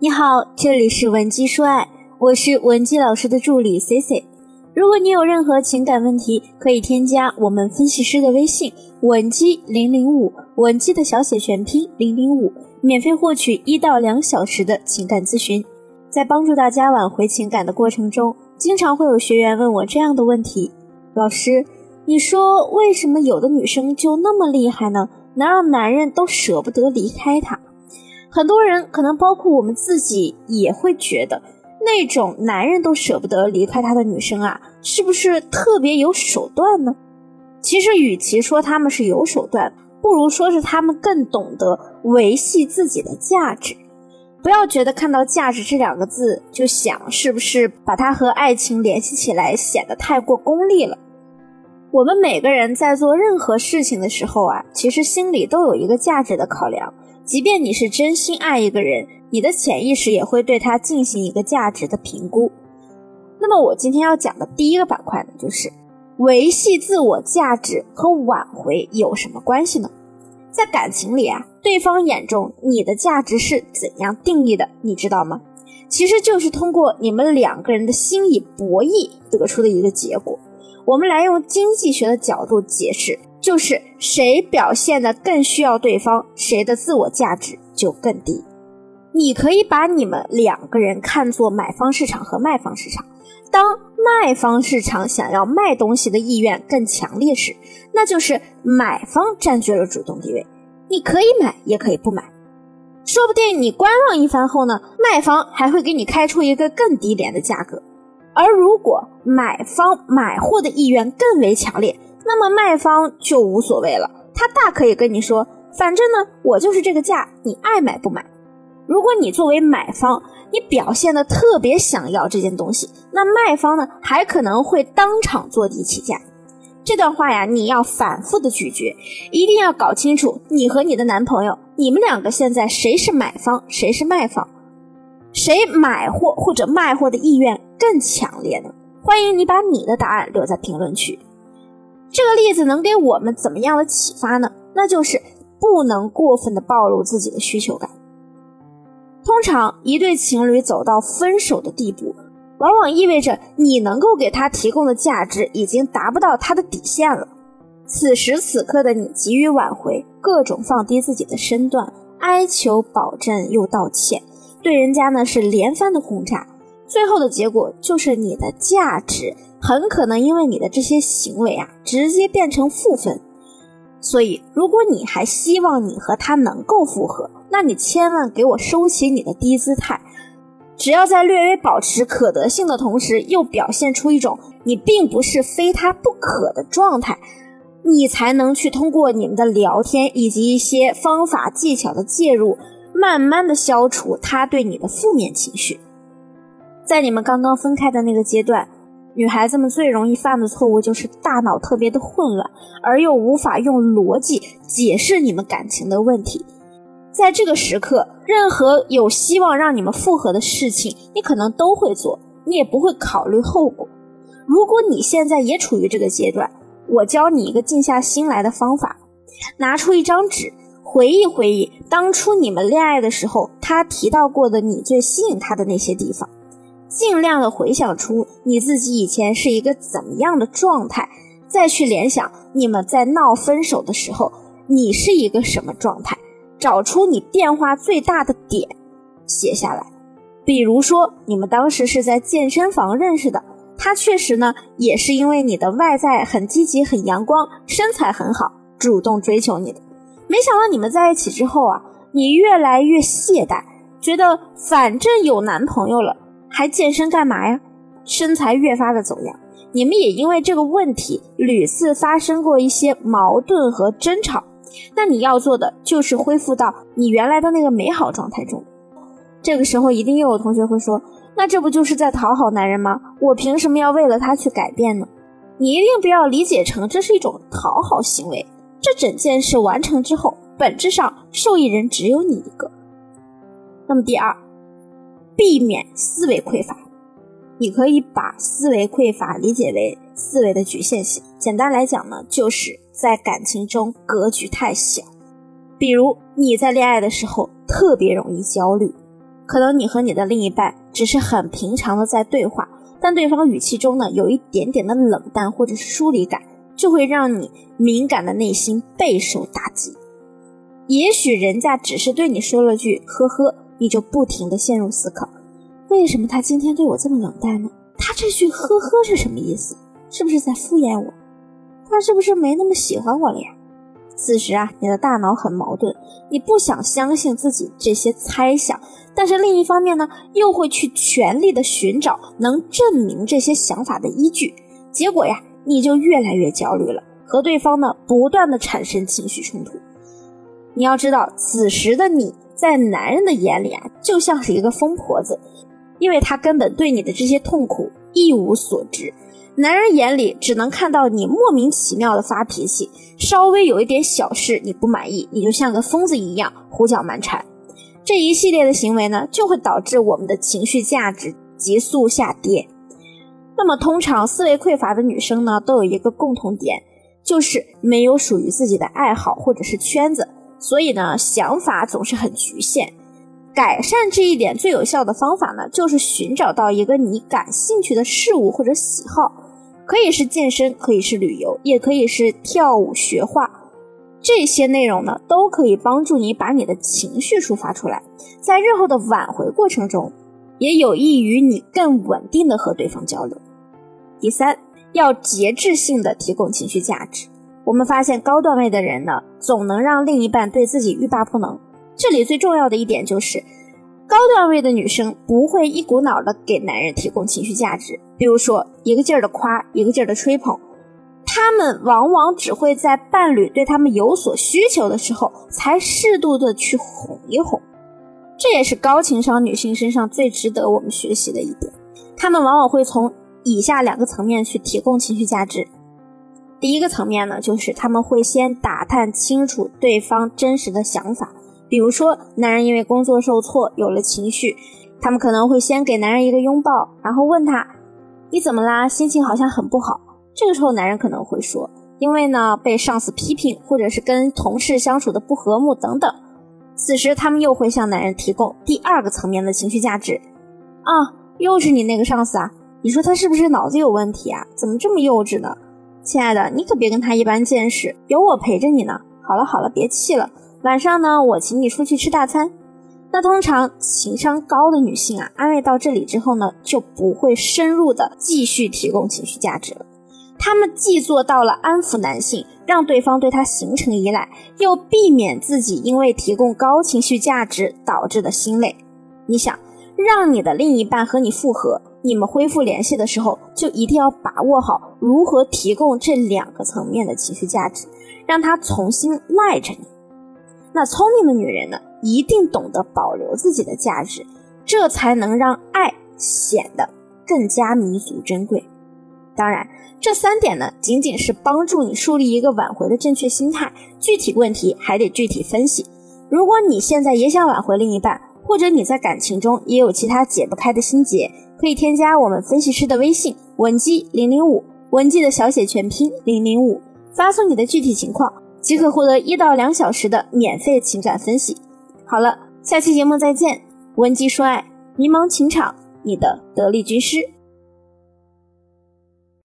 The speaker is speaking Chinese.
你好，这里是文姬说爱，我是文姬老师的助理 C C。如果你有任何情感问题，可以添加我们分析师的微信文姬零零五，文姬的小写全拼零零五，免费获取一到两小时的情感咨询。在帮助大家挽回情感的过程中，经常会有学员问我这样的问题：老师，你说为什么有的女生就那么厉害呢？能让男人都舍不得离开她？很多人可能包括我们自己也会觉得，那种男人都舍不得离开她的女生啊，是不是特别有手段呢？其实，与其说他们是有手段，不如说是他们更懂得维系自己的价值。不要觉得看到“价值”这两个字就想是不是把它和爱情联系起来，显得太过功利了。我们每个人在做任何事情的时候啊，其实心里都有一个价值的考量。即便你是真心爱一个人，你的潜意识也会对他进行一个价值的评估。那么我今天要讲的第一个板块呢，就是维系自我价值和挽回有什么关系呢？在感情里啊，对方眼中你的价值是怎样定义的？你知道吗？其实就是通过你们两个人的心理博弈得出的一个结果。我们来用经济学的角度解释。就是谁表现的更需要对方，谁的自我价值就更低。你可以把你们两个人看作买方市场和卖方市场。当卖方市场想要卖东西的意愿更强烈时，那就是买方占据了主动地位。你可以买，也可以不买。说不定你观望一番后呢，卖方还会给你开出一个更低廉的价格。而如果买方买货的意愿更为强烈，那么卖方就无所谓了，他大可以跟你说，反正呢，我就是这个价，你爱买不买。如果你作为买方，你表现的特别想要这件东西，那卖方呢，还可能会当场坐地起价。这段话呀，你要反复的咀嚼，一定要搞清楚，你和你的男朋友，你们两个现在谁是买方，谁是卖方，谁买货或者卖货的意愿更强烈呢？欢迎你把你的答案留在评论区。这个例子能给我们怎么样的启发呢？那就是不能过分的暴露自己的需求感。通常，一对情侣走到分手的地步，往往意味着你能够给他提供的价值已经达不到他的底线了。此时此刻的你急于挽回，各种放低自己的身段，哀求保证又道歉，对人家呢是连番的轰炸，最后的结果就是你的价值。很可能因为你的这些行为啊，直接变成负分。所以，如果你还希望你和他能够复合，那你千万给我收起你的低姿态。只要在略微保持可得性的同时，又表现出一种你并不是非他不可的状态，你才能去通过你们的聊天以及一些方法技巧的介入，慢慢的消除他对你的负面情绪。在你们刚刚分开的那个阶段。女孩子们最容易犯的错误就是大脑特别的混乱，而又无法用逻辑解释你们感情的问题。在这个时刻，任何有希望让你们复合的事情，你可能都会做，你也不会考虑后果。如果你现在也处于这个阶段，我教你一个静下心来的方法：拿出一张纸，回忆回忆当初你们恋爱的时候，他提到过的你最吸引他的那些地方。尽量的回想出你自己以前是一个怎么样的状态，再去联想你们在闹分手的时候，你是一个什么状态，找出你变化最大的点，写下来。比如说，你们当时是在健身房认识的，他确实呢，也是因为你的外在很积极、很阳光，身材很好，主动追求你的。没想到你们在一起之后啊，你越来越懈怠，觉得反正有男朋友了。还健身干嘛呀？身材越发的走样，你们也因为这个问题屡次发生过一些矛盾和争吵。那你要做的就是恢复到你原来的那个美好状态中。这个时候一定又有同学会说：“那这不就是在讨好男人吗？我凭什么要为了他去改变呢？”你一定不要理解成这是一种讨好行为。这整件事完成之后，本质上受益人只有你一个。那么第二。避免思维匮乏，你可以把思维匮乏理解为思维的局限性。简单来讲呢，就是在感情中格局太小。比如你在恋爱的时候特别容易焦虑，可能你和你的另一半只是很平常的在对话，但对方语气中呢有一点点的冷淡或者是疏离感，就会让你敏感的内心备受打击。也许人家只是对你说了句“呵呵”，你就不停的陷入思考：为什么他今天对我这么冷淡呢？他这句“呵呵”是什么意思？是不是在敷衍我？他是不是没那么喜欢我了呀？此时啊，你的大脑很矛盾，你不想相信自己这些猜想，但是另一方面呢，又会去全力的寻找能证明这些想法的依据。结果呀，你就越来越焦虑了，和对方呢不断的产生情绪冲突。你要知道，此时的你在男人的眼里啊，就像是一个疯婆子，因为他根本对你的这些痛苦一无所知。男人眼里只能看到你莫名其妙的发脾气，稍微有一点小事你不满意，你就像个疯子一样胡搅蛮缠。这一系列的行为呢，就会导致我们的情绪价值急速下跌。那么，通常思维匮乏的女生呢，都有一个共同点，就是没有属于自己的爱好或者是圈子，所以呢，想法总是很局限。改善这一点最有效的方法呢，就是寻找到一个你感兴趣的事物或者喜好。可以是健身，可以是旅游，也可以是跳舞、学画，这些内容呢，都可以帮助你把你的情绪抒发出来，在日后的挽回过程中，也有益于你更稳定的和对方交流。第三，要节制性的提供情绪价值。我们发现高段位的人呢，总能让另一半对自己欲罢不能。这里最重要的一点就是。高段位的女生不会一股脑的给男人提供情绪价值，比如说一个劲儿的夸，一个劲儿的吹捧，他们往往只会在伴侣对他们有所需求的时候，才适度的去哄一哄。这也是高情商女性身上最值得我们学习的一点。他们往往会从以下两个层面去提供情绪价值。第一个层面呢，就是他们会先打探清楚对方真实的想法。比如说，男人因为工作受挫有了情绪，他们可能会先给男人一个拥抱，然后问他：“你怎么啦？心情好像很不好。”这个时候，男人可能会说：“因为呢，被上司批评，或者是跟同事相处的不和睦等等。”此时，他们又会向男人提供第二个层面的情绪价值：“啊，又是你那个上司啊？你说他是不是脑子有问题啊？怎么这么幼稚呢？亲爱的，你可别跟他一般见识，有我陪着你呢。好了好了，别气了。”晚上呢，我请你出去吃大餐。那通常情商高的女性啊，安慰到这里之后呢，就不会深入的继续提供情绪价值了。她们既做到了安抚男性，让对方对她形成依赖，又避免自己因为提供高情绪价值导致的心累。你想让你的另一半和你复合，你们恢复联系的时候，就一定要把握好如何提供这两个层面的情绪价值，让他重新赖着你。那聪明的女人呢，一定懂得保留自己的价值，这才能让爱显得更加弥足珍贵。当然，这三点呢，仅仅是帮助你树立一个挽回的正确心态，具体问题还得具体分析。如果你现在也想挽回另一半，或者你在感情中也有其他解不开的心结，可以添加我们分析师的微信文姬零零五，文姬的小写全拼零零五，发送你的具体情况。即可获得一到两小时的免费情感分析。好了，下期节目再见。文姬说爱，迷茫情场，你的得力军师。